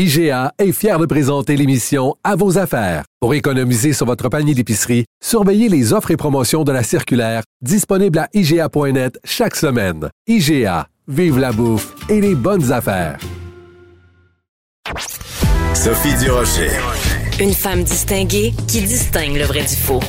IGA est fier de présenter l'émission À vos affaires. Pour économiser sur votre panier d'épicerie, surveillez les offres et promotions de la circulaire disponible à IGA.net chaque semaine. IGA, vive la bouffe et les bonnes affaires. Sophie Durocher. Une femme distinguée qui distingue le vrai du faux.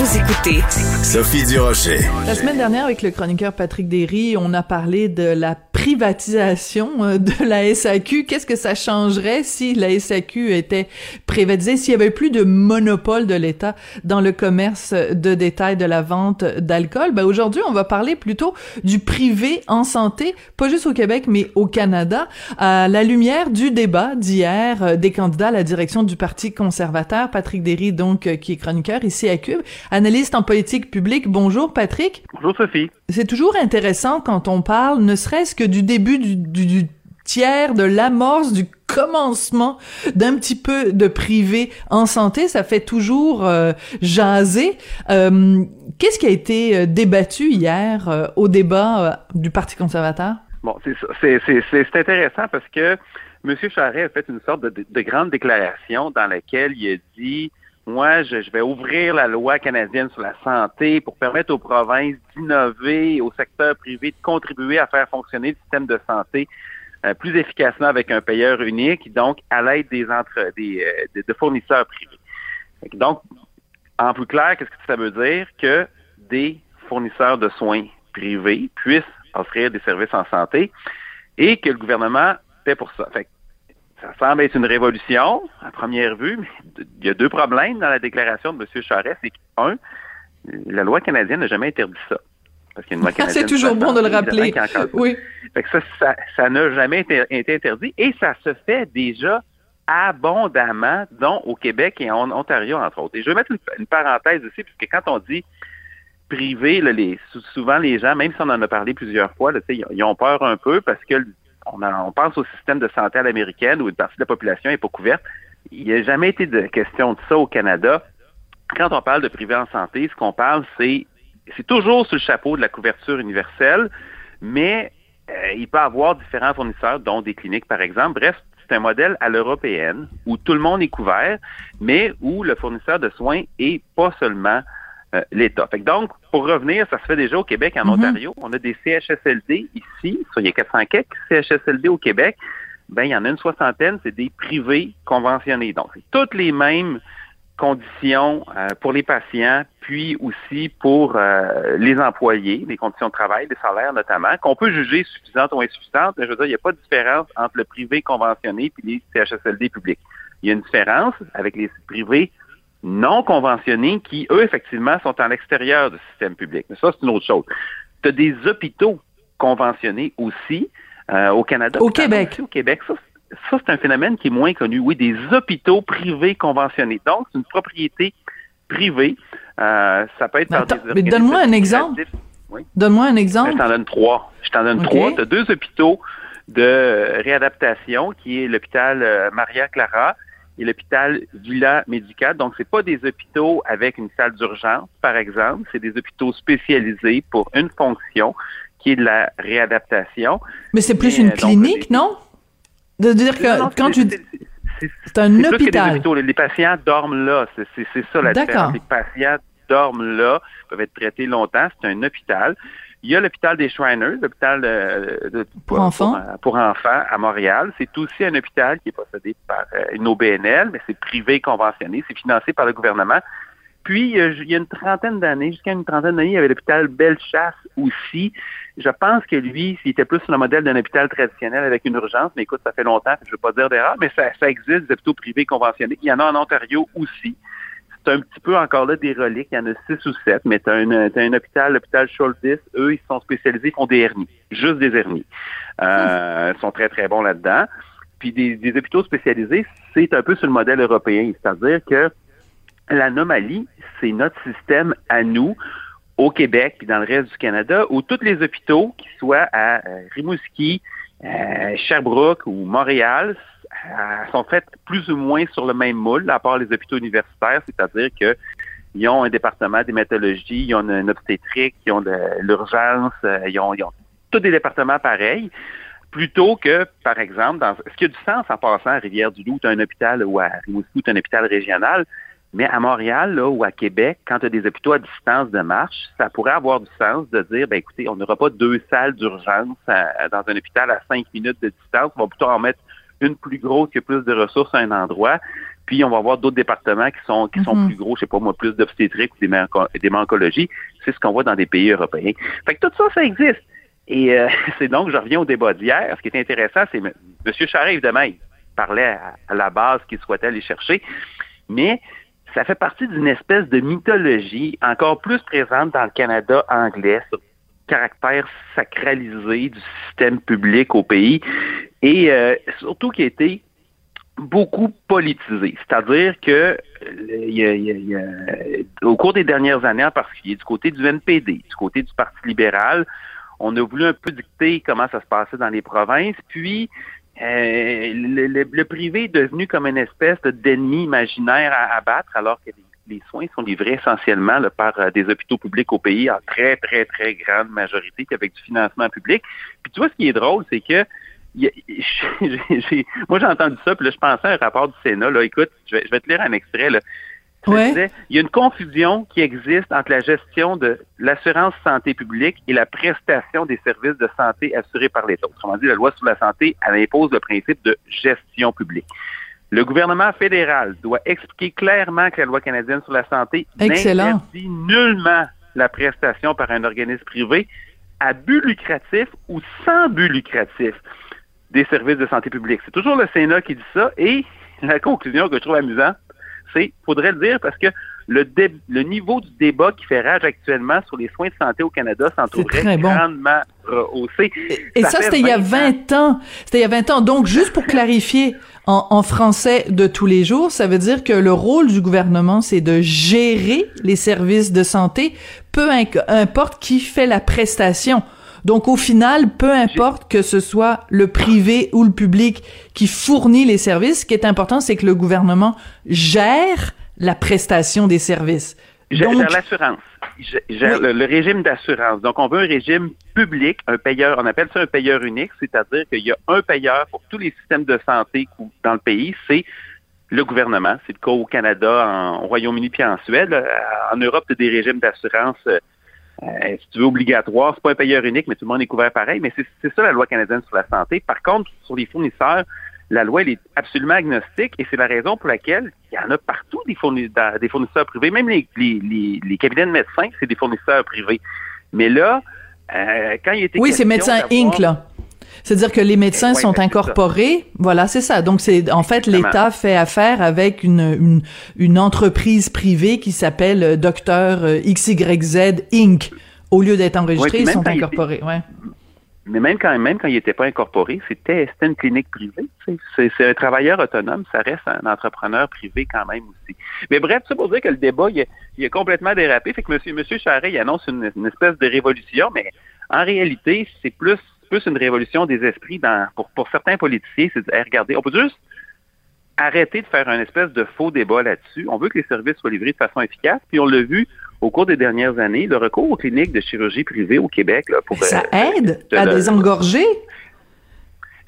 Vous écoutez Sophie Durocher. La semaine dernière, avec le chroniqueur Patrick Derry, on a parlé de la privatisation euh, de la SAQ. Qu'est-ce que ça changerait si la SAQ était privatisée, s'il y avait plus de monopole de l'État dans le commerce de détail de la vente d'alcool? Ben, aujourd'hui, on va parler plutôt du privé en santé, pas juste au Québec, mais au Canada, à la lumière du débat d'hier euh, des candidats à la direction du Parti conservateur. Patrick Derry, donc, euh, qui est chroniqueur ici à Cube, analyste en politique publique. Bonjour, Patrick. Bonjour, Sophie. C'est toujours intéressant quand on parle, ne serait-ce que du début du, tiers, de l'amorce, du commencement d'un petit peu de privé en santé, ça fait toujours euh, jaser. Euh, qu'est-ce qui a été euh, débattu hier au débat du Parti conservateur? Bon, c'est intéressant parce que M. Charest a fait une sorte de, de, grande déclaration dans laquelle il a dit moi, je, vais ouvrir la loi canadienne sur la santé pour permettre aux provinces d'innover, au secteur privé de contribuer à faire fonctionner le système de santé euh, plus efficacement avec un payeur unique, donc à l'aide entre des euh, de fournisseurs privés. Donc, en plus clair, qu'est-ce que ça veut dire? Que des fournisseurs de soins privés puissent offrir des services en santé et que le gouvernement paie pour ça. Fait ça semble être une révolution à première vue, mais il y a deux problèmes dans la déclaration de M. Charest. C'est qu'un, la loi canadienne n'a jamais interdit ça. Parce qu'il y a une loi canadienne. c'est toujours bon de le rappeler. Oui. Fait que ça, ça, n'a jamais été, interdit et ça se fait déjà abondamment, dont au Québec et en Ontario, entre autres. Et je vais mettre une, parenthèse aussi, puisque quand on dit privé, les, souvent les gens, même si on en a parlé plusieurs fois, ils ont peur un peu parce que on, pense au système de santé à l'américaine où une partie de la population n'est pas couverte. Il n'y a jamais été de question de ça au Canada. Quand on parle de privé en santé, ce qu'on parle, c'est c'est toujours sous le chapeau de la couverture universelle, mais euh, il peut avoir différents fournisseurs, dont des cliniques, par exemple. Bref, c'est un modèle à l'européenne où tout le monde est couvert, mais où le fournisseur de soins est pas seulement euh, l'État. donc, pour revenir, ça se fait déjà au Québec, en mhm. Ontario. On a des CHSLD ici, il y a 400 quelques CHSLD au Québec. Ben, il y en a une soixantaine, c'est des privés conventionnés. Donc, c'est toutes les mêmes conditions euh, pour les patients, puis aussi pour euh, les employés, les conditions de travail, les salaires notamment, qu'on peut juger suffisantes ou insuffisantes, mais je veux dire, il n'y a pas de différence entre le privé conventionné et les CHSLD publics. Il y a une différence avec les privés non conventionnés qui, eux, effectivement, sont à l'extérieur du système public. Mais ça, c'est une autre chose. Tu as des hôpitaux conventionnés aussi euh, au Canada. Au Québec. au Québec. Ça, c'est un phénomène qui est moins connu. Oui, des hôpitaux privés conventionnés. Donc, c'est une propriété privée. Euh, ça peut être par des Mais donne-moi un exemple. Donne-moi un exemple. Je t'en donne trois. Je t'en donne trois. Tu as deux hôpitaux de réadaptation, qui est l'hôpital euh, Maria Clara et l'hôpital Villa Médical. Donc, c'est pas des hôpitaux avec une salle d'urgence, par exemple. C'est des hôpitaux spécialisés pour une fonction qui est de la réadaptation. Mais c'est plus une clinique, non? De dire que quand tu... C'est un hôpital. Les patients dorment là. C'est ça la différence. Les patients dorment là, peuvent être traités longtemps. C'est un hôpital. Il y a l'hôpital des Shriners, l'hôpital de, pour, enfants. Pour, enfants à Montréal. C'est aussi un hôpital qui est possédé par euh, une OBNL, mais c'est privé conventionné, c'est financé par le gouvernement. Puis, il y a une trentaine d'années, jusqu'à une trentaine d'années, il y avait l'hôpital Bellechasse aussi. Je pense que lui, s'il était plus sur le modèle d'un hôpital traditionnel avec une urgence, mais écoute, ça fait longtemps, je ne veux pas dire d'erreur, mais ça, ça existe, des hôpitaux privés conventionnés. Il y en a en Ontario aussi c'est un petit peu encore là des reliques. Il y en a six ou sept, mais tu as, un hôpital, l'hôpital Schultis, eux, ils sont spécialisés, ils font des hernies, juste des hernies. Euh, ils sont très, très bons là-dedans. puis des, des hôpitaux spécialisés, c'est un peu sur le modèle européen. C'est-à-dire que l'anomalie, c'est notre système à nous, au Québec puis dans le reste du Canada, où tous les hôpitaux, qui soient à euh, Rimouski, euh, Sherbrooke ou Montréal, sont faits plus ou moins sur le même moule, à part les hôpitaux universitaires, c'est-à-dire que ils ont un département d'hématologie, ils ont une, obstétrique, ils ont de l'urgence, ils ont, ils ont tous des départements pareils plutôt que, par exemple, dans ce qui a du sens en passant à Rivière-du-Loup, tu un hôpital ou à Rimouski, un hôpital régional, mais à Montréal là, ou à Québec, quand tu as des hôpitaux à distance de marche, ça pourrait avoir du sens de dire, ben écoutez, on n'aura pas deux salles d'urgence dans un hôpital à cinq minutes de distance, on va plutôt en mettre une plus grosse qui a plus de ressources à un endroit, puis on va avoir d'autres départements qui sont qui sont mhm. plus gros, je sais pas moi, plus d'obstétrique ou des mancologies. C'est ce qu'on voit dans des pays européens. Fait que tout ça, ça existe. Et euh, c'est donc, je reviens au débat d'hier. Ce qui est intéressant, c'est M. Charest, évidemment, il parlait à, la base qu'il souhaitait aller chercher, mais ça fait partie d'une espèce de mythologie encore plus présente dans le Canada anglais, sur caractère sacralisé du système public au pays, et euh, surtout qui a été beaucoup politisé. C'est-à-dire que au cours des dernières années, en particulier du côté du NPD, du côté du Parti libéral, on a voulu un peu dicter comment ça se passait dans les provinces, puis euh, le, privé est devenu comme une espèce d'ennemi imaginaire à abattre, alors que les, soins sont livrés essentiellement par euh, des hôpitaux publics au pays en très, très, très grande majorité, puis avec du financement public. Puis tu vois, ce qui est drôle, c'est que moi j'ai entendu ça, puis là je pensais à un rapport du Sénat. Là, écoute, je vais, je vais te lire un extrait. Là. Il y a une confusion qui existe entre la gestion de l'assurance santé publique et la prestation des services de santé assurés par l'État. Autrement dit, la loi sur la santé, elle impose le principe de gestion publique. Le gouvernement fédéral doit expliquer clairement que la loi canadienne sur la santé n'interdit nullement la prestation par un organisme privé à but lucratif ou sans but lucratif des services de santé publique. C'est toujours le Sénat qui dit ça et la conclusion que je trouve amusante, c'est, faudrait le dire, parce que le, le niveau du débat qui fait rage actuellement sur les soins de santé au Canada s'en trouverait grandement rehaussé. Et, ça, c'était il y a 20 ans. C'était il y a 20 ans. Donc, juste pour clarifier, en, en, français de tous les jours, ça veut dire que le rôle du gouvernement, c'est de gérer les services de santé, peu importe qui fait la prestation. Donc au final, peu importe que ce soit le privé ou le public qui fournit les services, ce qui est important, c'est que le gouvernement gère la prestation des services. Gère, l'assurance. Gère le, régime d'assurance. Donc, on veut un régime public, un payeur, on appelle ça un payeur unique, c'est-à-dire qu'il y a un payeur pour tous les systèmes de santé dans le pays, c'est le gouvernement. C'est le cas au Canada, en, au Royaume-Uni puis en Suède. En Europe, tu des régimes d'assurance euh, si tu veux, obligatoire. C'est pas un payeur unique, mais tout le monde est couvert pareil. Mais c'est ça la loi canadienne sur la santé. Par contre, sur les fournisseurs, la loi, elle est absolument agnostique et c'est la raison pour laquelle il y en a partout des, fournisseurs, des fournisseurs privés. Même les, les, les, cabinets de médecins, c'est des fournisseurs privés. Mais là, euh, quand il était Oui, c'est Médecins Inc., là. C'est-à-dire que les médecins sont ben, incorporés. Voilà, c'est ça. Donc c'est en fait l'État fait affaire avec une, une, une entreprise privée qui s'appelle euh, Docteur euh, XYZ Inc. Au lieu d'être enregistrés, ils sont incorporés. Ouais. Mais même quand même quand il n'était pas incorporé, c'était une clinique privée. C'est un travailleur autonome, ça reste un entrepreneur privé quand même aussi. Mais bref, ça pour dire que le débat il a, complètement dérapé. Fait que Monsieur Monsieur Charest il annonce une, une espèce de révolution, mais en réalité c'est plus plus une révolution des esprits dans, pour, pour certains politiciens. C'est de regardez, on peut juste arrêter de faire un espèce de faux débat là-dessus. On veut que les services soient livrés de façon efficace. Puis on l'a vu au cours des dernières années, le recours aux cliniques de chirurgie privée au Québec. Là, pour, ça euh, aide à désengorger?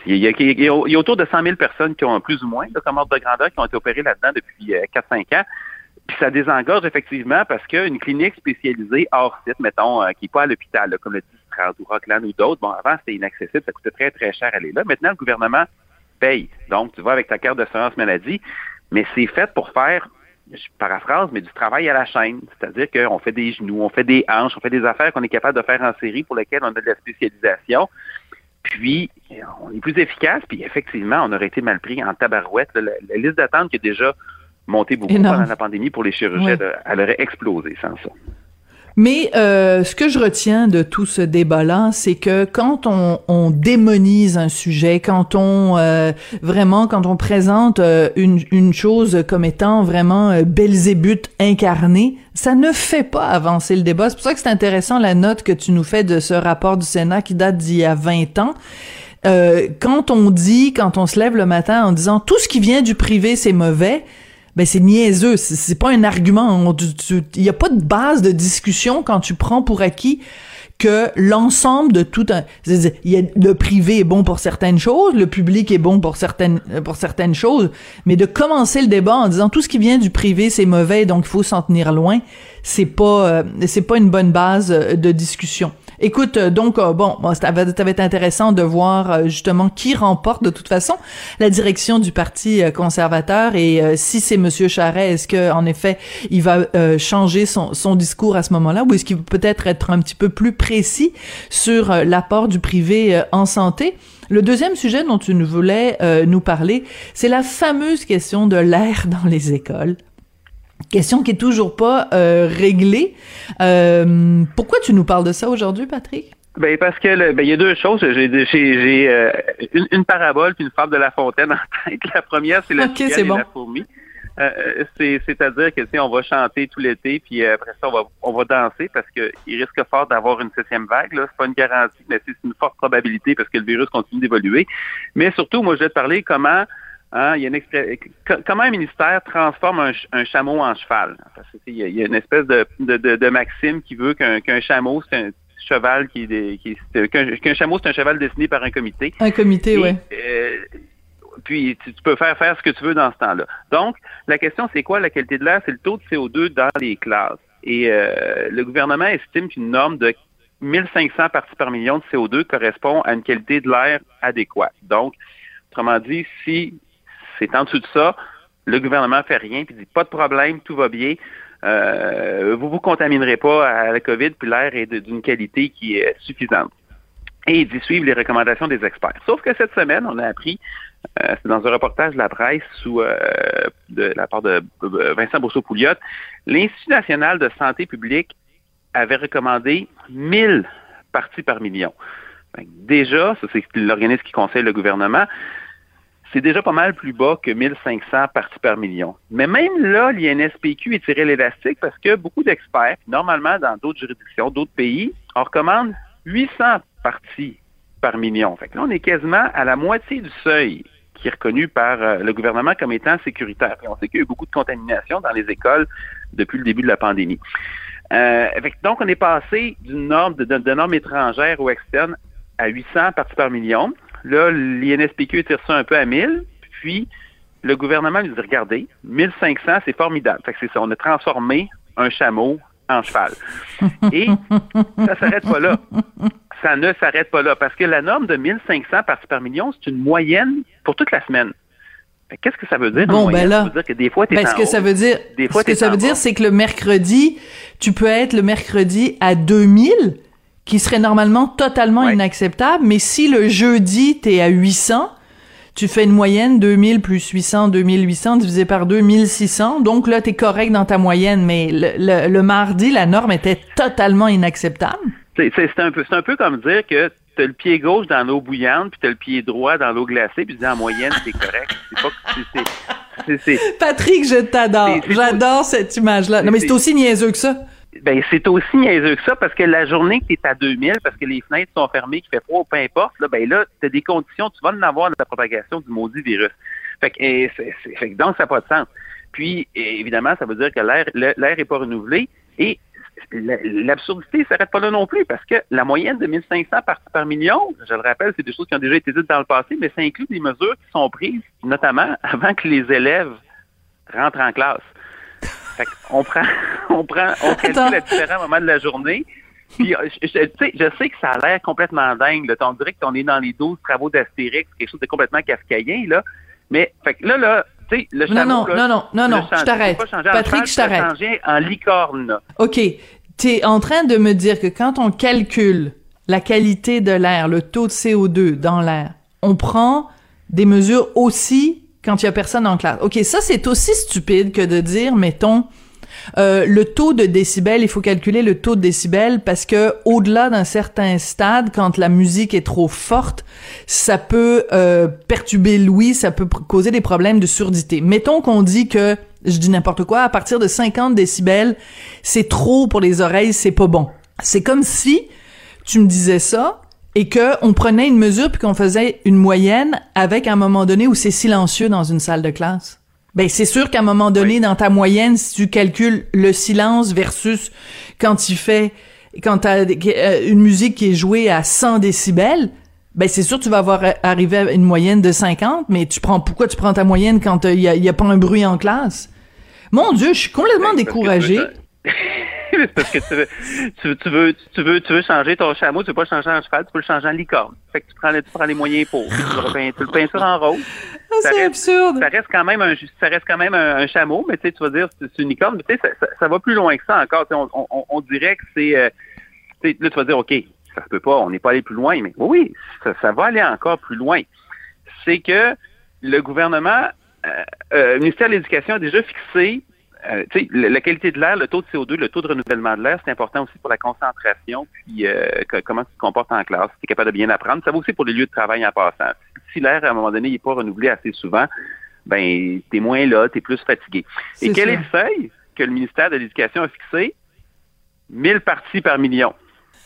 Il y, a, il, y a, autour de 100 000 personnes qui ont plus ou moins de comme de grandeur qui ont été opérées là-dedans depuis 4-5 euh, ans. Puis ça désengorge effectivement parce qu'une clinique spécialisée hors site, mettons, euh, qui n'est pas à l'hôpital, comme le dit ou Rockland ou d'autres, bon, avant, c'était inaccessible, ça coûtait très, très cher aller là. Maintenant, le gouvernement paye. Donc, tu vas avec ta carte d'assurance maladie, mais c'est fait pour faire, je paraphrase, mais du travail à la chaîne. C'est-à-dire qu'on fait des genoux, on fait des hanches, on fait des affaires qu'on est capable de faire en série pour lesquelles on a de la spécialisation. Puis, on est plus efficace, puis effectivement, on aurait été mal pris en tabarouette. La, liste d'attente qui a déjà monté beaucoup pendant la pandémie pour les chirurgiens, elle aurait explosé sans ça. Mais euh, ce que je retiens de tout ce débat-là, c'est que quand on, on, démonise un sujet, quand on euh, vraiment, quand on présente euh, une, une, chose comme étant vraiment euh, Belzébuth incarné, ça ne fait pas avancer le débat. C'est pour ça que c'est intéressant la note que tu nous fais de ce rapport du Sénat qui date d'il y a 20 ans. Euh, quand on dit, quand on se lève le matin en disant tout ce qui vient du privé c'est mauvais, ben c'est niaiseux, c'est pas un argument. Il y a pas de base de discussion quand tu prends pour acquis que l'ensemble de tout un, le privé est bon pour certaines choses, le public est bon pour certaines pour certaines choses, mais de commencer le débat en disant tout ce qui vient du privé c'est mauvais donc il faut s'en tenir loin, c'est pas euh, c'est pas une bonne base de discussion. Écoute, euh, donc, euh, bon, ça va, être intéressant de voir euh, justement qui remporte de toute façon la direction du Parti conservateur et si c'est Monsieur Charret, est-ce que en effet il va changer son, discours à ce moment-là? Ou est-ce qu'il peut peut-être être un petit peu plus précis sur l'apport du privé en santé? Le deuxième sujet dont tu voulais nous parler, c'est la fameuse question de l'air dans les écoles. Question qui est toujours pas euh, réglée. Euh, pourquoi tu nous parles de ça aujourd'hui, Patrick? Ben parce que ben, il y a deux choses. J'ai j'ai euh, une, une, parabole puis une fable de La Fontaine en tête. La première, c'est la okay, et la fourmi. C'est-à-dire que on va chanter tout l'été, puis après ça, on va, on va danser parce qu'il risque fort d'avoir une septième vague. Là, c'est pas une garantie, mais c'est une forte probabilité parce que le virus continue d'évoluer. Mais surtout, moi, je vais te parler comment Hein, il y a une comment un ministère transforme un, chameau en cheval? il, y a, une espèce de, de, de, maxime qui veut qu'un chameau, c'est un cheval qui, qui qu'un chameau, c'est un cheval dessiné par un comité. Un comité, oui. Euh, puis tu, peux faire faire ce que tu veux dans ce temps-là. Donc, la question, c'est quoi la qualité de l'air? C'est le taux de CO2 dans les classes. Et euh, le gouvernement estime qu'une norme de 1500 parties par million de CO2 correspond à une qualité de l'air adéquate. Donc, autrement dit, si c'est en dessous de ça, le gouvernement fait rien, puis dit pas de problème, tout va bien. Euh, vous vous contaminerez pas à la COVID, puis l'air est d'une qualité qui est suffisante. Et d'y suivre les recommandations des experts. Sauf que cette semaine, on a appris, euh, c'est dans un reportage de la presse sous euh, de la part de Vincent Bourseau-Pouliot, l'Institut national de santé publique avait recommandé 1000 parties par million. Déjà, ça c'est l'organisme qui conseille le gouvernement, c'est déjà pas mal plus bas que 1500 parties par million. Mais même là, l'INSPQ est tiré l'élastique parce que beaucoup d'experts, normalement dans d'autres juridictions, d'autres pays, on recommande 800 parties par million. Fait que là, on est quasiment à la moitié du seuil qui est reconnu par euh, le gouvernement comme étant sécuritaire. on sait qu'il y a eu beaucoup de contamination dans les écoles depuis le début de la pandémie. Euh, donc, on est passé d'une norme de, de, norme étrangère ou externe à 800 parties par million. Là, l'INSPQ tire ça un peu à 1000, puis le gouvernement lui dit, regardez, 1500, c'est formidable. Fait que c'est ça, on a transformé un chameau en cheval. Et ça s'arrête pas là. Ça ne s'arrête pas là, parce que la norme de 1500 parties par million, c'est une moyenne pour toute la semaine. Qu'est-ce que ça veut dire? Bon, ben là, ça veut dire que des fois, ben, ce que ça veut dire, des fois, ce que ça veut dire, c'est que le mercredi, tu peux être le mercredi à 2000, qui serait normalement totalement inacceptable, mais si le jeudi, t'es à 800, tu fais une moyenne 2000 plus 800, 2800 divisé par 2600, donc là, t'es correct dans ta moyenne, mais le, le, mardi, la norme était totalement inacceptable. C'est un, peu, un peu comme dire que t'as le pied gauche dans l'eau bouillante, puis t'as le pied droit dans l'eau glacée, puis tu dis en moyenne, c'est correct. C'est pas... Patrick, je t'adore. J'adore cette image-là. Non, mais c'est aussi niaiseux que ça. Ben, c'est aussi niaiseux que ça parce que la journée que tu es à 2000, parce que les fenêtres sont fermées, qu'il fait froid, peu importe, là, ben là, tu as des conditions, tu vas en avoir de la propagation du maudit virus. Fait que, que donc, ça n'a pas de sens. Puis, évidemment, ça veut dire que l'air n'est pas renouvelé. Et l'absurdité ne s'arrête pas là non plus, parce que la moyenne de 1500 parties par million, je le rappelle, c'est des choses qui ont déjà été dites dans le passé, mais ça inclut des mesures qui sont prises, notamment avant que les élèves rentrent en classe on prend, on prend, on calcule à différents moments de la journée. Puis, euh, je, je, sais que ça a l'air complètement dingue. Là. On dirait qu'on est dans les 12 travaux d'Astérix, quelque chose de complètement kafkaïen, là. Mais, fait que là, là, tu sais, le chameau, non, non, non, non, non, je t'arrête. Patrick, je t'arrête. en licorne. OK. T'es en train de me dire que quand on calcule la qualité de l'air, le taux de CO2 dans l'air, on prend des mesures aussi quand il y a personne en classe. OK, ça, c'est aussi stupide que de dire, mettons, Euh, le taux de décibels, il faut calculer le taux de décibels parce que au-delà d'un certain stade, quand la musique est trop forte, ça peut euh, perturber l'ouïe, ça peut causer des problèmes de surdité. Mettons qu'on dit que, je dis n'importe quoi, à partir de 50 décibels, c'est trop pour les oreilles, c'est pas bon. C'est comme si tu me disais ça et que on prenait une mesure puis qu'on faisait une moyenne avec un moment donné où c'est silencieux dans une salle de classe. Ben c'est sûr qu'à un moment donné dans ta moyenne si tu calcules le silence versus quand il fait quand t'as euh, une musique qui est jouée à 100 décibels, ben c'est sûr tu vas avoir arrivé à une moyenne de 50, mais tu prends pourquoi tu prends ta moyenne quand il y a, y a, pas un bruit en classe? Mon Dieu, je suis complètement découragée. parce que tu veux, tu, veux, tu, veux, tu veux changer ton chameau, tu veux pas changer en cheval, tu peux le changer en licorne. Fait que tu prends, tu prends les moyens pour. Tu le, peinture en rose. Ah, c'est absurde. Ça reste quand même un, ça reste quand même un, chameau, mais tu sais, tu vas dire c'est une licorne, mais tu sais, ça, ça, va plus loin que ça encore. On, on, on, dirait que c'est, euh, là, tu vas dire, ok, ça peut pas, on n'est pas allé plus loin, mais oui, ça, ça va aller encore plus loin. C'est que le gouvernement, euh, euh, le ministère de l'Éducation a déjà fixé euh, la qualité de l'air, le taux de CO2, le taux de renouvellement de l'air, c'est important aussi pour la concentration, puis euh, comment tu te comportes en classe, si tu es capable de bien apprendre. Ça vaut aussi pour les lieux de travail en passant. Si l'air, à un moment donné, n'est pas renouvelé assez souvent, ben, t'es moins là, t'es plus fatigué. Et quel est le seuil que le ministère de l'Éducation a fixé? 1000 parties par million.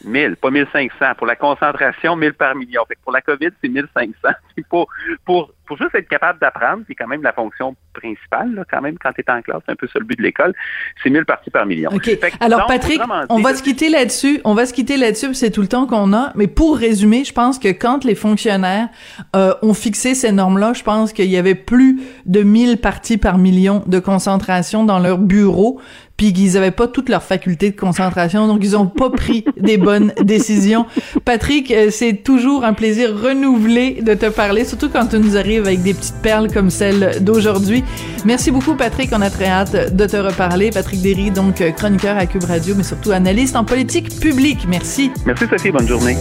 1000, pas 1500. Pour la concentration, 1000 par million. Fait que pour la COVID, c'est 1500. pour, pour, pour juste être capable d'apprendre, c'est quand même la fonction principale, là, quand même, quand tu es en classe, c'est un peu ça le but de l'école, c'est 1000 parties par million. OK. Alors, Patrick, on va se quitter là-dessus. On va se quitter là-dessus, c'est tout le temps qu'on a. Mais pour résumer, je pense que quand les fonctionnaires euh, ont fixé ces normes-là, je pense qu'il y avait plus de 1000 parties par million de concentration dans leur bureau puis qu'ils avaient pas toutes leurs facultés de concentration, donc ils ont pas pris des bonnes décisions. Patrick, euh, c'est toujours un plaisir renouvelé de te parler, surtout quand tu nous arrives avec des petites perles comme celle d'aujourd'hui. Merci beaucoup, Patrick. On a très hâte de te reparler. Patrick Derry, donc chroniqueur à Cube Radio, mais surtout analyste en politique publique. Merci. Merci, Sophie. Bonne journée.